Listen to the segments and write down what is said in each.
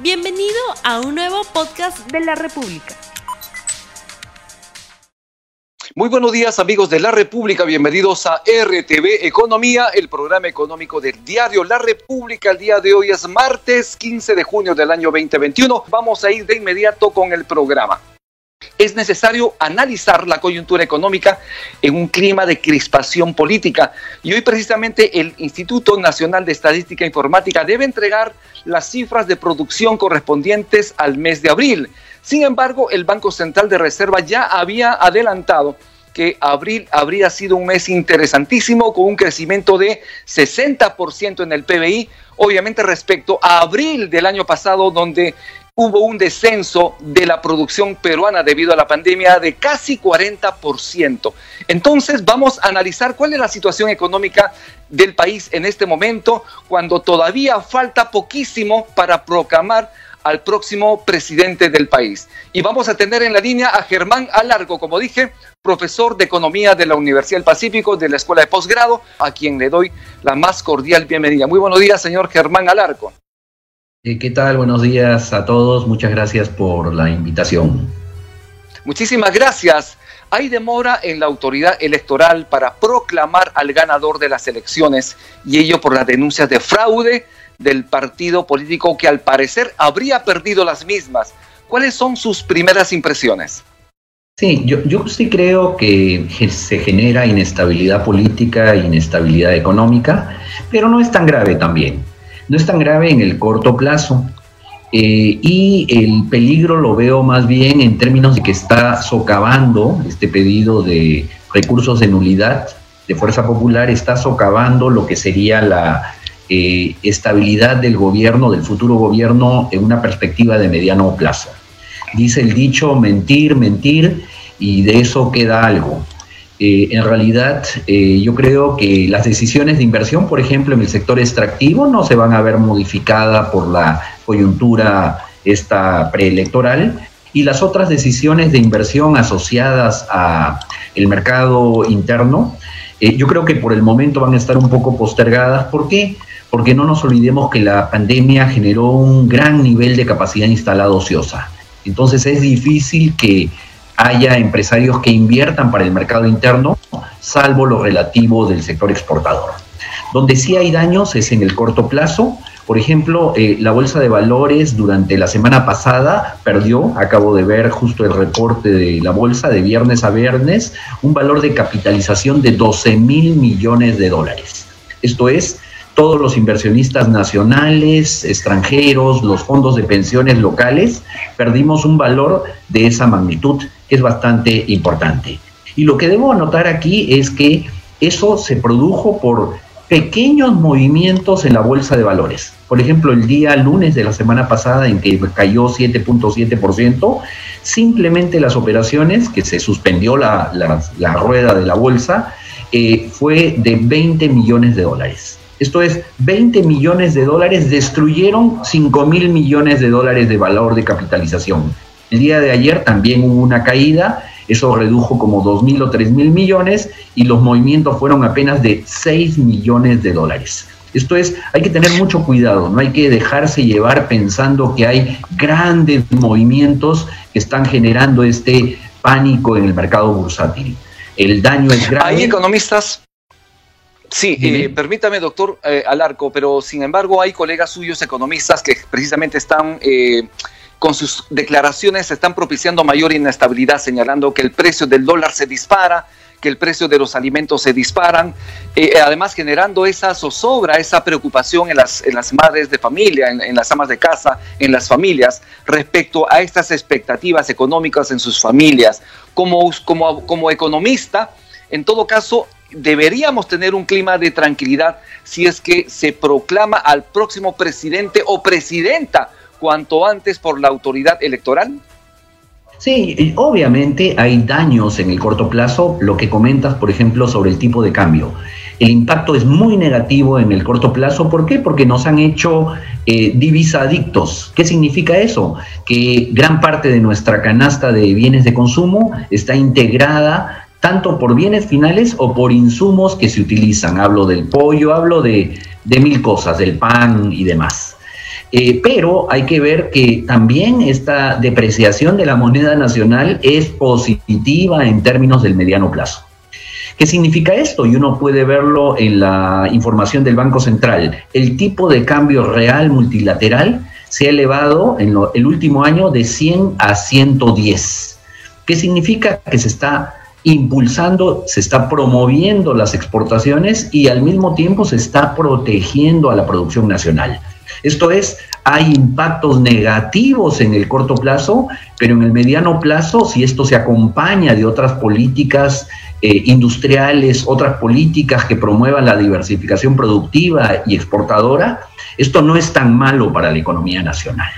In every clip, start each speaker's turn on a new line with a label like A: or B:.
A: Bienvenido a un nuevo podcast de la República.
B: Muy buenos días amigos de la República, bienvenidos a RTV Economía, el programa económico del diario La República. El día de hoy es martes 15 de junio del año 2021. Vamos a ir de inmediato con el programa es necesario analizar la coyuntura económica en un clima de crispación política. Y hoy precisamente el Instituto Nacional de Estadística e Informática debe entregar las cifras de producción correspondientes al mes de abril. Sin embargo, el Banco Central de Reserva ya había adelantado que abril habría sido un mes interesantísimo con un crecimiento de 60% en el PBI, obviamente respecto a abril del año pasado donde hubo un descenso de la producción peruana debido a la pandemia de casi 40%. Entonces vamos a analizar cuál es la situación económica del país en este momento, cuando todavía falta poquísimo para proclamar al próximo presidente del país. Y vamos a tener en la línea a Germán Alargo, como dije, profesor de Economía de la Universidad del Pacífico de la Escuela de Posgrado, a quien le doy la más cordial bienvenida. Muy buenos días, señor Germán Alargo.
C: Eh, ¿Qué tal? Buenos días a todos. Muchas gracias por la invitación.
B: Muchísimas gracias. Hay demora en la autoridad electoral para proclamar al ganador de las elecciones y ello por las denuncias de fraude del partido político que al parecer habría perdido las mismas. ¿Cuáles son sus primeras impresiones?
C: Sí, yo, yo sí creo que se genera inestabilidad política, inestabilidad económica, pero no es tan grave también no es tan grave en el corto plazo. Eh, y el peligro lo veo más bien en términos de que está socavando este pedido de recursos de nulidad de Fuerza Popular, está socavando lo que sería la eh, estabilidad del gobierno, del futuro gobierno, en una perspectiva de mediano plazo. Dice el dicho, mentir, mentir, y de eso queda algo. Eh, en realidad, eh, yo creo que las decisiones de inversión, por ejemplo, en el sector extractivo, no se van a ver modificadas por la coyuntura esta preelectoral y las otras decisiones de inversión asociadas a el mercado interno, eh, yo creo que por el momento van a estar un poco postergadas. ¿Por qué? Porque no nos olvidemos que la pandemia generó un gran nivel de capacidad instalada ociosa. Entonces es difícil que haya empresarios que inviertan para el mercado interno, salvo lo relativo del sector exportador. Donde sí hay daños es en el corto plazo. Por ejemplo, eh, la bolsa de valores durante la semana pasada perdió, acabo de ver justo el reporte de la bolsa de viernes a viernes, un valor de capitalización de 12 mil millones de dólares. Esto es, todos los inversionistas nacionales, extranjeros, los fondos de pensiones locales, perdimos un valor de esa magnitud es bastante importante. Y lo que debo anotar aquí es que eso se produjo por pequeños movimientos en la bolsa de valores. Por ejemplo, el día lunes de la semana pasada en que cayó 7.7%, simplemente las operaciones, que se suspendió la, rueda de la bolsa, eh, fue de 20 millones de dólares. Esto es, 20 millones de dólares destruyeron 5 mil millones de dólares de valor de capitalización. El día de ayer también hubo una caída, eso redujo como 2.000 o 3.000 millones y los movimientos fueron apenas de 6 millones de dólares. Esto es, hay que tener mucho cuidado, no hay que dejarse llevar pensando que hay grandes movimientos que están generando este pánico en el mercado bursátil. El daño es grave.
B: Hay economistas Sí, eh, permítame, doctor eh, Alarco, pero sin embargo hay colegas suyos economistas que precisamente están eh, con sus declaraciones están propiciando mayor inestabilidad, señalando que el precio del dólar se dispara, que el precio de los alimentos se disparan, eh, además generando esa zozobra, esa preocupación en las, en las madres de familia, en, las amas de casa, en las familias, respecto a estas expectativas económicas en sus familias. Como, como, como economista, en todo caso, deberíamos tener un clima de tranquilidad si es que se proclama al próximo presidente o presidenta cuanto antes por la autoridad electoral?
C: Sí, obviamente hay daños en el corto plazo, lo que comentas, por ejemplo, sobre el tipo de cambio. El impacto es muy negativo en el corto plazo. ¿Por qué? Porque nos han hecho eh, divisa adictos. ¿Qué significa eso? Que gran parte de nuestra canasta de bienes de consumo está integrada tanto por bienes finales o por insumos que se utilizan. Hablo del pollo, hablo de mil cosas, del pan y demás. Eh, pero hay que ver que también esta depreciación de la moneda nacional es positiva en términos del mediano plazo. ¿Qué significa esto? Y uno puede verlo en la información del Banco Central. El tipo de cambio real multilateral se ha elevado en el último año de 100 a 110. ¿Qué significa? Que se está impulsando, se está promoviendo las exportaciones y al mismo tiempo se está protegiendo a la producción nacional. Esto es, hay impactos negativos en el corto plazo, pero en el mediano plazo, si esto se acompaña de otras políticas eh, industriales, otras políticas que promuevan la diversificación productiva y exportadora, esto no es tan malo para la economía nacional.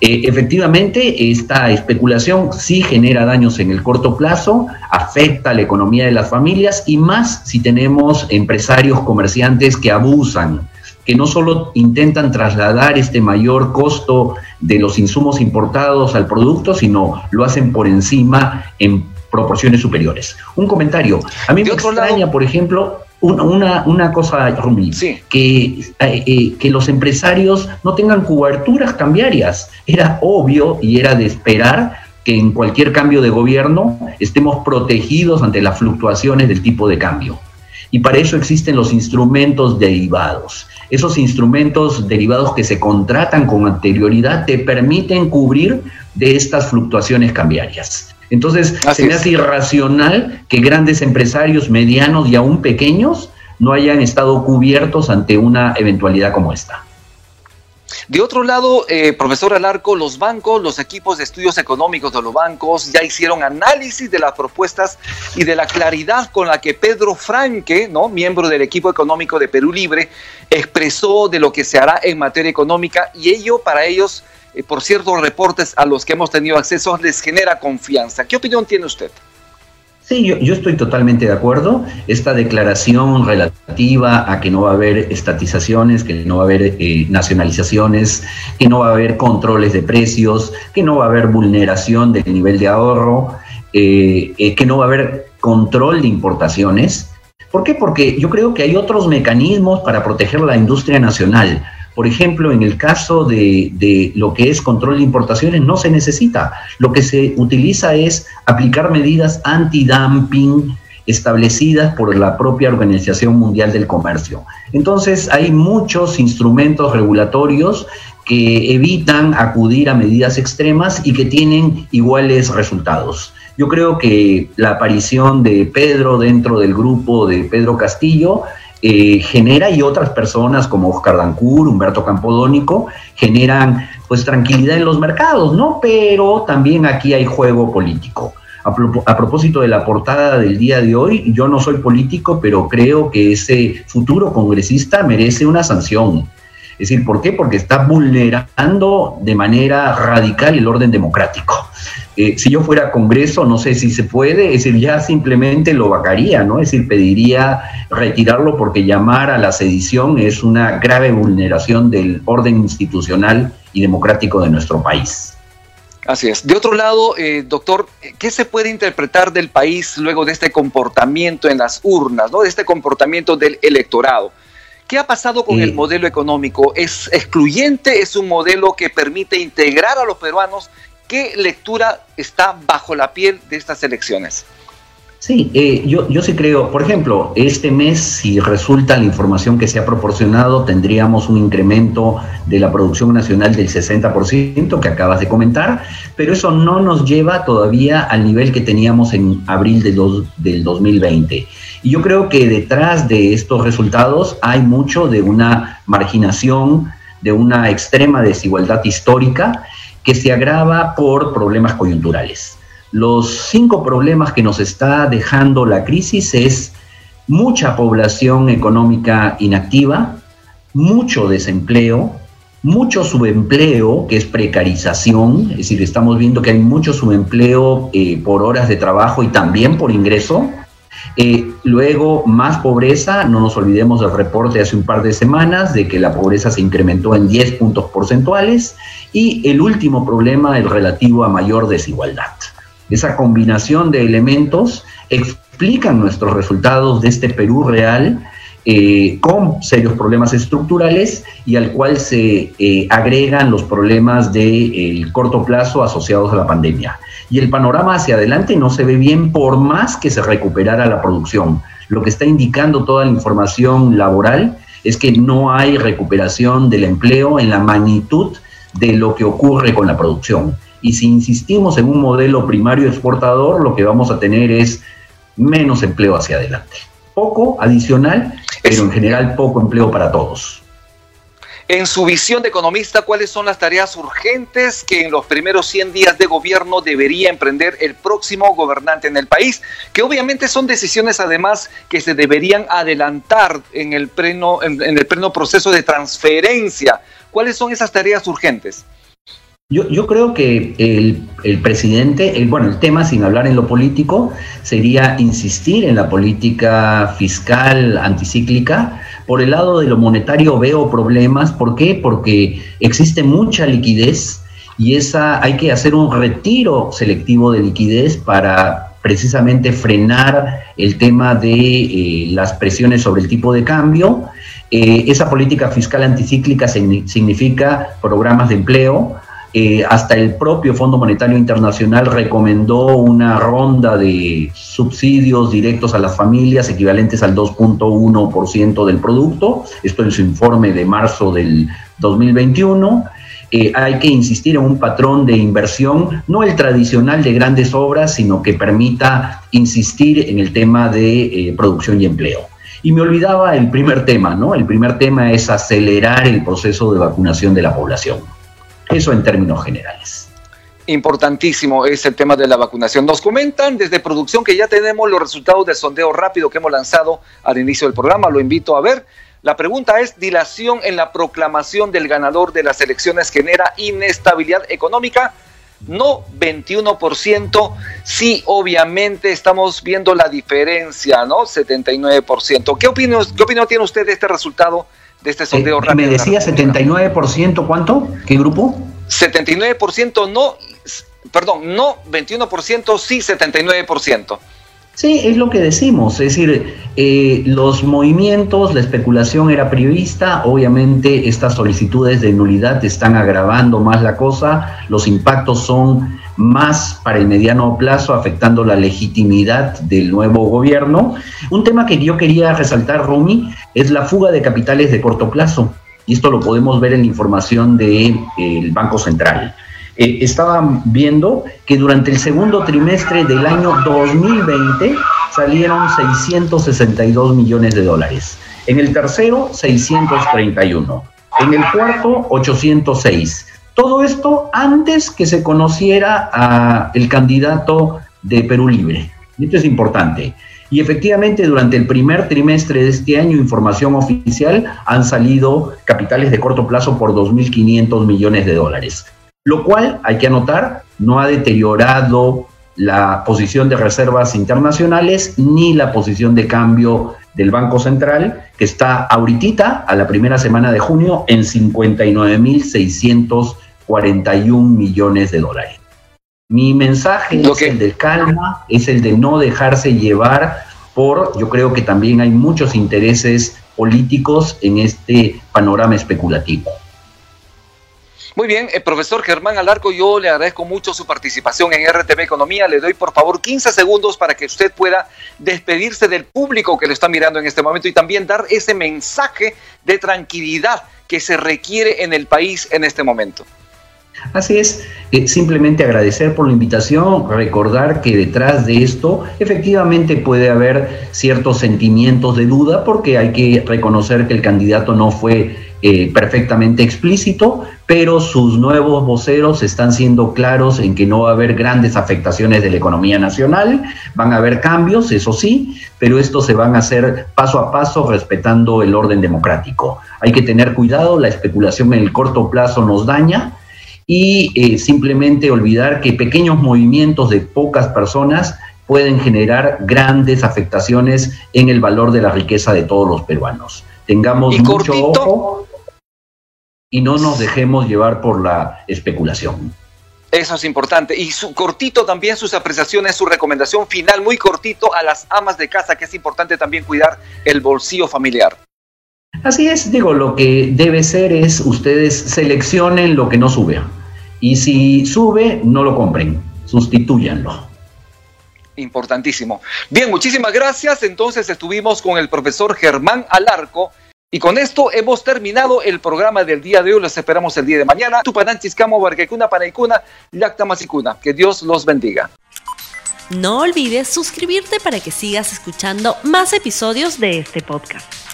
C: Eh, efectivamente, esta especulación sí genera daños en el corto plazo, afecta a la economía de las familias y más si tenemos empresarios comerciantes que abusan, que no solo intentan trasladar este mayor costo de los insumos importados al producto, sino lo hacen por encima en proporciones superiores. Un comentario. A mí me extraña, por ejemplo, una, una, cosa, Rumi, que, eh, eh, que los empresarios no tengan coberturas cambiarias. Era obvio y era de esperar que en cualquier cambio de gobierno estemos protegidos ante las fluctuaciones del tipo de cambio. Y para eso existen los instrumentos derivados. Esos instrumentos derivados que se contratan con anterioridad te permiten cubrir de estas fluctuaciones cambiarias. Entonces, se me hace irracional que grandes empresarios, medianos y aún pequeños no hayan estado cubiertos ante una eventualidad como esta.
B: De otro lado, eh, profesor Alarco, los bancos, los equipos de estudios económicos de los bancos ya hicieron análisis de las propuestas y de la claridad con la que Pedro Franque, ¿no? miembro del equipo económico de Perú Libre, expresó de lo que se hará en materia económica y ello para ellos eh, por ciertos reportes a los que hemos tenido acceso, les genera confianza. ¿Qué opinión tiene usted?
C: Sí, yo, estoy totalmente de acuerdo. Esta declaración relativa a que no va a haber estatizaciones, que no va a haber eh, nacionalizaciones, que no va a haber controles de precios, que no va a haber vulneración del nivel de ahorro, eh, que no va a haber control de importaciones. ¿Por qué? Porque yo creo que hay otros mecanismos para proteger la industria nacional. Por ejemplo, en el caso de, lo que es control de importaciones, no se necesita. Lo que se utiliza es aplicar medidas anti-dumping establecidas por la propia Organización Mundial del Comercio. Entonces, hay muchos instrumentos regulatorios que evitan acudir a medidas extremas y que tienen iguales resultados. Yo creo que la aparición de Pedro dentro del grupo de Pedro Castillo eh, genera y otras personas como Oscar Dancur, Humberto Campodónico, generan pues tranquilidad en los mercados, ¿no? Pero también aquí hay juego político. A, propósito de la portada del día de hoy, yo no soy político, pero creo que ese futuro congresista merece una sanción. Es decir, ¿por qué? Porque está vulnerando de manera radical el orden democrático. Eh, si yo fuera Congreso, no sé si se puede, es decir, ya simplemente lo vacaría, ¿no? Es decir, pediría retirarlo porque llamar a la sedición es una grave vulneración del orden institucional y democrático de nuestro país.
B: Así es. De otro lado, eh, doctor, ¿qué se puede interpretar del país luego de este comportamiento en las urnas, ¿no? de este comportamiento del electorado? ¿Qué ha pasado con el modelo económico? ¿Es excluyente? ¿Es un modelo que permite integrar a los peruanos? ¿Qué lectura está bajo la piel de estas elecciones?
C: Sí, eh, yo, yo sí creo, por ejemplo, este mes, si resulta la información que se ha proporcionado, tendríamos un incremento de la producción nacional del 60% que acabas de comentar, pero eso no nos lleva todavía al nivel que teníamos en abril de del 2020. Y yo creo que detrás de estos resultados hay mucho de una marginación, de una extrema desigualdad histórica que se agrava por problemas coyunturales. Los cinco problemas que nos está dejando la crisis es mucha población económica inactiva, mucho desempleo, mucho subempleo, que es precarización, es decir, estamos viendo que hay mucho subempleo eh, por horas de trabajo y también por ingreso, eh, luego, más pobreza, no nos olvidemos del reporte hace un par de semanas de que la pobreza se incrementó en 10 puntos porcentuales. Y el último problema, el relativo a mayor desigualdad. Esa combinación de elementos explican nuestros resultados de este Perú real eh, con serios problemas estructurales y al cual se eh, agregan los problemas de corto plazo asociados a la pandemia. Y el panorama hacia adelante no se ve bien por más que se recuperara la producción. Lo que está indicando toda la información laboral es que no hay recuperación del empleo en la magnitud de lo que ocurre con la producción. Y si insistimos en un modelo primario exportador, lo que vamos a tener es menos empleo hacia adelante. Poco adicional, pero en general poco empleo para todos.
B: En su visión de economista, ¿cuáles son las tareas urgentes que en los primeros 100 días de gobierno debería emprender el próximo gobernante en el país? Que obviamente son decisiones además que se deberían adelantar en el pleno, en, el pleno proceso de transferencia. ¿Cuáles son esas tareas urgentes?
C: Yo, creo que el, presidente, bueno, el tema, sin hablar en lo político, sería insistir en la política fiscal anticíclica. Por el lado de lo monetario veo problemas. ¿Por qué? Porque existe mucha liquidez y esa hay que hacer un retiro selectivo de liquidez para precisamente frenar el tema de eh, las presiones sobre el tipo de cambio. Eh, esa política fiscal anticíclica significa programas de empleo, eh, hasta el propio Fondo Monetario Internacional recomendó una ronda de subsidios directos a las familias equivalentes al 2.1% del producto, esto en su informe de marzo del 2021. Eh, hay que insistir en un patrón de inversión, no el tradicional de grandes obras, sino que permita insistir en el tema de producción y empleo. Y me olvidaba el primer tema, ¿no? El primer tema es acelerar el proceso de vacunación de la población. Eso en términos generales.
B: Importantísimo es el tema de la vacunación. Nos comentan desde producción que ya tenemos los resultados del sondeo rápido que hemos lanzado al inicio del programa. Lo invito a ver. La pregunta es, ¿dilación en la proclamación del ganador de las elecciones genera inestabilidad económica? No 21%, sí obviamente estamos viendo la diferencia, ¿no? 79%. ¿Qué opinión, qué opinión tiene usted de este resultado de este sondeo
C: eh, Me decía 79%, ¿cuánto? ¿Qué grupo?
B: 79% no, perdón, no 21%, sí 79%.
C: Sí, es lo que decimos, es decir, eh, los movimientos, la especulación era prevista, obviamente estas solicitudes de nulidad están agravando más la cosa, los impactos son más para el mediano plazo, afectando la legitimidad del nuevo gobierno. Un tema que yo quería resaltar, Rumi, es la fuga de capitales de corto plazo, y esto lo podemos ver en la información del de, Banco Central. Eh, estaban viendo que durante el segundo trimestre del año 2020 salieron 662 millones de dólares. En el tercero, 631. En el cuarto, 806. Todo esto antes que se conociera el candidato de Perú Libre. Esto es importante. Y efectivamente, durante el primer trimestre de este año, información oficial, han salido capitales de corto plazo por 2.500 millones de dólares lo cual, hay que anotar, no ha deteriorado la posición de reservas internacionales ni la posición de cambio del Banco Central, que está ahorita, a la primera semana de junio, en 59.641 millones de dólares. Mi mensaje es el del calma, es el de no dejarse llevar por, yo creo que también hay muchos intereses políticos en este panorama especulativo.
B: Muy bien, el eh, profesor Germán Alarco, yo le agradezco mucho su participación en RTV Economía. Le doy por favor 15 segundos para que usted pueda despedirse del público que le está mirando en este momento y también dar ese mensaje de tranquilidad que se requiere en el país en este momento.
C: Así es, eh, simplemente agradecer por la invitación, recordar que detrás de esto efectivamente puede haber ciertos sentimientos de duda porque hay que reconocer que el candidato no fue eh, perfectamente explícito, pero sus nuevos voceros están siendo claros en que no va a haber grandes afectaciones de la economía nacional, van a haber cambios, eso sí, pero estos se van a hacer paso a paso respetando el orden democrático. Hay que tener cuidado, la especulación en el corto plazo nos daña y eh, simplemente olvidar que pequeños movimientos de pocas personas pueden generar grandes afectaciones en el valor de la riqueza de todos los peruanos. Tengamos mucho ojo y no nos dejemos llevar por la especulación.
B: Eso es importante. Y su cortito también sus apreciaciones, su recomendación final, muy cortito a las amas de casa, que es importante también cuidar el bolsillo familiar.
C: Así es, digo, lo que debe ser es ustedes seleccionen lo que no sube. Y si sube, no lo compren, sustituyanlo.
B: Importantísimo. Bien, muchísimas gracias. Entonces estuvimos con el profesor Germán Alarco. Y con esto hemos terminado el programa del día de hoy. Los esperamos el día de mañana. Tupananchis, Barquecuna, Panaicuna, Masicuna. Que Dios los bendiga.
A: No olvides suscribirte para que sigas escuchando más episodios de este podcast.